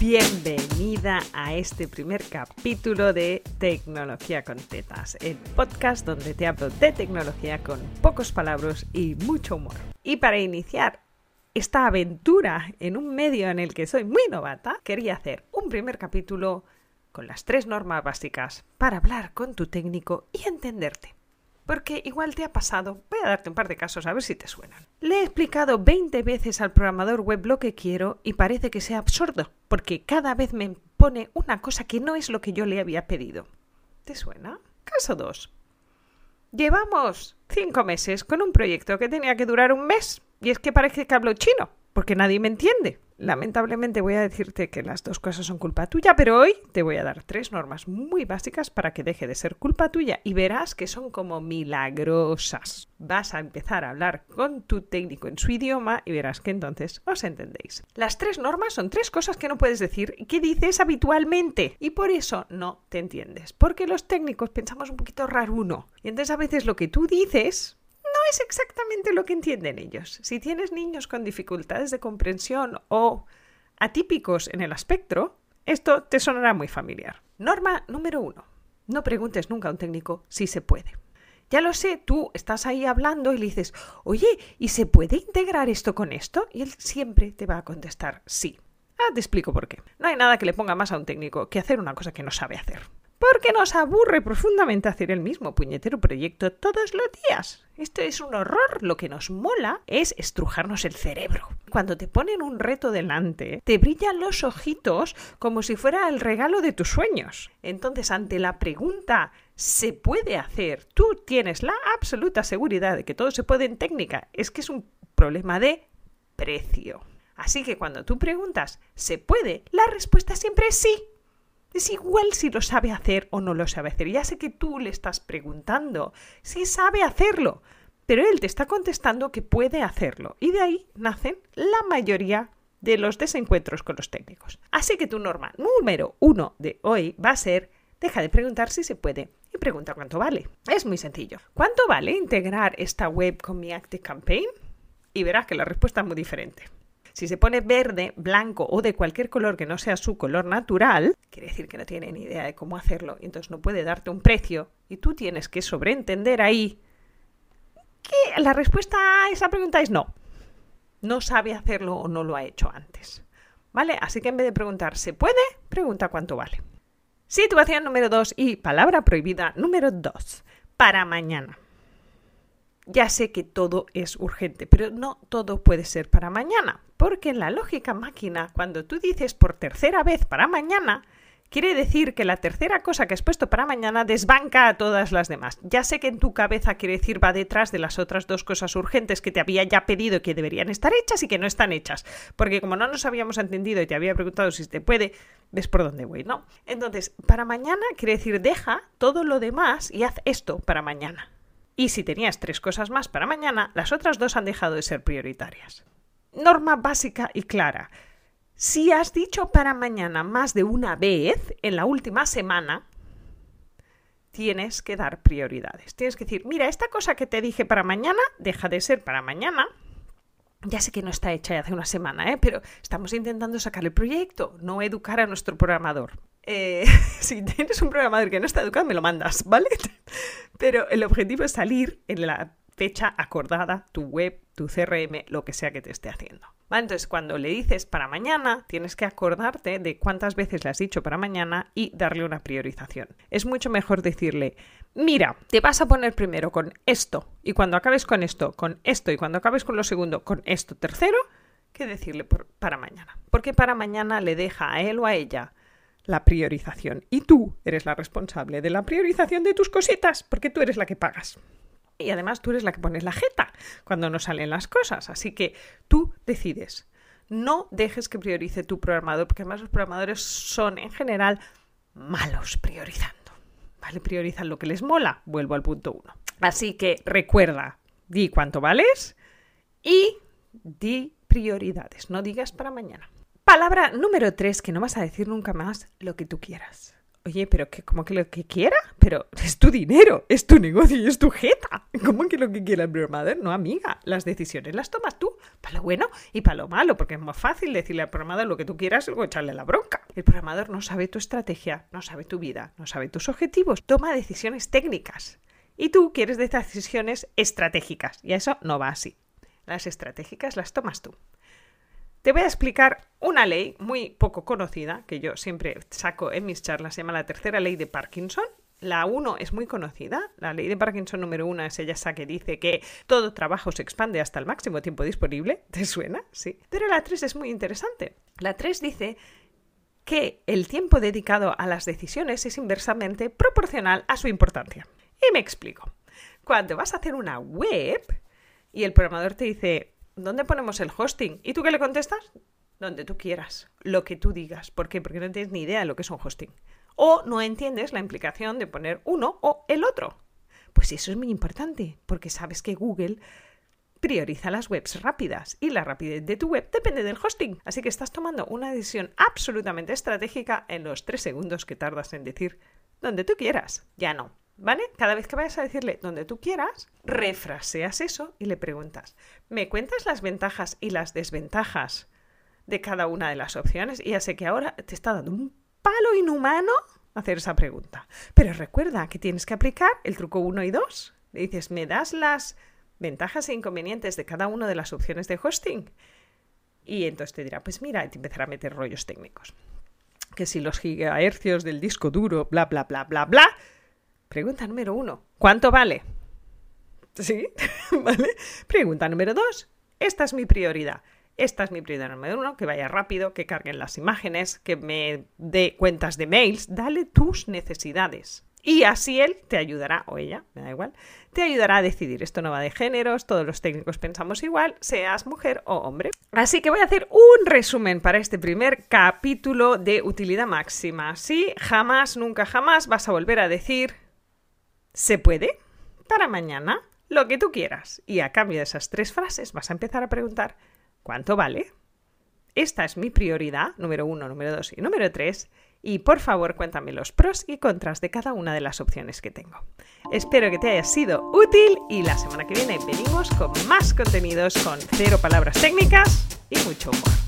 Bienvenida a este primer capítulo de Tecnología con Tetas, el podcast donde te hablo de tecnología con pocos palabras y mucho humor. Y para iniciar esta aventura en un medio en el que soy muy novata, quería hacer un primer capítulo con las tres normas básicas para hablar con tu técnico y entenderte. Porque igual te ha pasado, voy a darte un par de casos a ver si te suenan. Le he explicado 20 veces al programador web lo que quiero y parece que sea absurdo, porque cada vez me pone una cosa que no es lo que yo le había pedido. ¿Te suena? Caso 2. Llevamos 5 meses con un proyecto que tenía que durar un mes y es que parece que hablo chino, porque nadie me entiende. Lamentablemente voy a decirte que las dos cosas son culpa tuya, pero hoy te voy a dar tres normas muy básicas para que deje de ser culpa tuya y verás que son como milagrosas. Vas a empezar a hablar con tu técnico en su idioma y verás que entonces os entendéis. Las tres normas son tres cosas que no puedes decir y que dices habitualmente y por eso no te entiendes, porque los técnicos pensamos un poquito raro uno y entonces a veces lo que tú dices es exactamente lo que entienden ellos. Si tienes niños con dificultades de comprensión o atípicos en el espectro, esto te sonará muy familiar. Norma número uno. No preguntes nunca a un técnico si se puede. Ya lo sé, tú estás ahí hablando y le dices, oye, ¿y se puede integrar esto con esto? Y él siempre te va a contestar sí. Ah, te explico por qué. No hay nada que le ponga más a un técnico que hacer una cosa que no sabe hacer porque nos aburre profundamente hacer el mismo puñetero proyecto todos los días. Esto es un horror. Lo que nos mola es estrujarnos el cerebro. Cuando te ponen un reto delante, te brillan los ojitos como si fuera el regalo de tus sueños. Entonces, ante la pregunta ¿se puede hacer? Tú tienes la absoluta seguridad de que todo se puede en técnica. Es que es un problema de precio. Así que cuando tú preguntas ¿se puede? La respuesta siempre es sí. Es igual si lo sabe hacer o no lo sabe hacer. Ya sé que tú le estás preguntando si sabe hacerlo, pero él te está contestando que puede hacerlo. Y de ahí nacen la mayoría de los desencuentros con los técnicos. Así que tu norma número uno de hoy va a ser deja de preguntar si se puede y pregunta cuánto vale. Es muy sencillo. ¿Cuánto vale integrar esta web con mi Active Campaign? Y verás que la respuesta es muy diferente. Si se pone verde, blanco o de cualquier color que no sea su color natural, quiere decir que no tiene ni idea de cómo hacerlo y entonces no puede darte un precio y tú tienes que sobreentender ahí que la respuesta a esa pregunta es no. No sabe hacerlo o no lo ha hecho antes. ¿Vale? Así que en vez de preguntar ¿se puede? Pregunta cuánto vale. Situación número 2 y palabra prohibida número 2. Para mañana ya sé que todo es urgente, pero no todo puede ser para mañana, porque en la lógica máquina, cuando tú dices por tercera vez para mañana, quiere decir que la tercera cosa que has puesto para mañana desbanca a todas las demás. Ya sé que en tu cabeza quiere decir va detrás de las otras dos cosas urgentes que te había ya pedido que deberían estar hechas y que no están hechas, porque como no nos habíamos entendido y te había preguntado si te puede, ves por dónde voy, ¿no? Entonces, para mañana quiere decir deja todo lo demás y haz esto para mañana. Y si tenías tres cosas más para mañana, las otras dos han dejado de ser prioritarias. Norma básica y clara. Si has dicho para mañana más de una vez en la última semana, tienes que dar prioridades. Tienes que decir, mira, esta cosa que te dije para mañana deja de ser para mañana. Ya sé que no está hecha hace una semana, ¿eh? pero estamos intentando sacar el proyecto, no educar a nuestro programador. Eh, si tienes un programador que no está educado, me lo mandas, ¿vale? Pero el objetivo es salir en la fecha acordada, tu web, tu CRM, lo que sea que te esté haciendo. Entonces, cuando le dices para mañana, tienes que acordarte de cuántas veces le has dicho para mañana y darle una priorización. Es mucho mejor decirle, mira, te vas a poner primero con esto y cuando acabes con esto, con esto y cuando acabes con lo segundo, con esto tercero, que decirle para mañana. Porque para mañana le deja a él o a ella la priorización. Y tú eres la responsable de la priorización de tus cositas, porque tú eres la que pagas. Y además tú eres la que pones la jeta cuando no salen las cosas. Así que tú decides. No dejes que priorice tu programador, porque además los programadores son en general malos priorizando. ¿Vale? Priorizan lo que les mola. Vuelvo al punto uno. Así que recuerda, di cuánto vales y di prioridades. No digas para mañana. Palabra número tres, que no vas a decir nunca más lo que tú quieras. Oye, pero que como que lo que quiera, pero es tu dinero, es tu negocio y es tu jeta. ¿Cómo que lo que quiera el programador? No, amiga, las decisiones las tomas tú, para lo bueno y para lo malo, porque es más fácil decirle al programador lo que tú quieras y echarle la bronca. El programador no sabe tu estrategia, no sabe tu vida, no sabe tus objetivos, toma decisiones técnicas. Y tú quieres decisiones estratégicas, y eso no va así. Las estratégicas las tomas tú. Te voy a explicar una ley muy poco conocida que yo siempre saco en mis charlas, se llama la tercera ley de Parkinson. La 1 es muy conocida, la ley de Parkinson número 1 es esa que dice que todo trabajo se expande hasta el máximo tiempo disponible. ¿Te suena? Sí. Pero la 3 es muy interesante. La 3 dice que el tiempo dedicado a las decisiones es inversamente proporcional a su importancia. Y me explico. Cuando vas a hacer una web y el programador te dice, ¿dónde ponemos el hosting? ¿Y tú qué le contestas? Donde tú quieras, lo que tú digas. ¿Por qué? Porque no tienes ni idea de lo que es un hosting. O no entiendes la implicación de poner uno o el otro. Pues eso es muy importante, porque sabes que Google prioriza las webs rápidas y la rapidez de tu web depende del hosting. Así que estás tomando una decisión absolutamente estratégica en los tres segundos que tardas en decir donde tú quieras. Ya no. ¿Vale? Cada vez que vayas a decirle donde tú quieras, refraseas eso y le preguntas, ¿me cuentas las ventajas y las desventajas de cada una de las opciones? Y ya sé que ahora te está dando un palo inhumano hacer esa pregunta. Pero recuerda que tienes que aplicar el truco 1 y 2. Le dices, ¿me das las ventajas e inconvenientes de cada una de las opciones de hosting? Y entonces te dirá, pues mira, y te empezará a meter rollos técnicos. Que si los gigahercios del disco duro, bla, bla, bla, bla, bla Pregunta número uno. ¿Cuánto vale? ¿Sí? ¿Vale? Pregunta número dos. Esta es mi prioridad. Esta es mi prioridad número uno, que vaya rápido, que carguen las imágenes, que me dé cuentas de mails. Dale tus necesidades. Y así él te ayudará, o ella, me da igual, te ayudará a decidir. Esto no va de géneros, todos los técnicos pensamos igual, seas mujer o hombre. Así que voy a hacer un resumen para este primer capítulo de utilidad máxima. Sí, jamás, nunca jamás vas a volver a decir ¿Se puede? Para mañana, lo que tú quieras. Y a cambio de esas tres frases vas a empezar a preguntar, ¿cuánto vale? Esta es mi prioridad, número uno, número dos y número tres. Y por favor cuéntame los pros y contras de cada una de las opciones que tengo. Espero que te haya sido útil y la semana que viene venimos con más contenidos con cero palabras técnicas y mucho humor.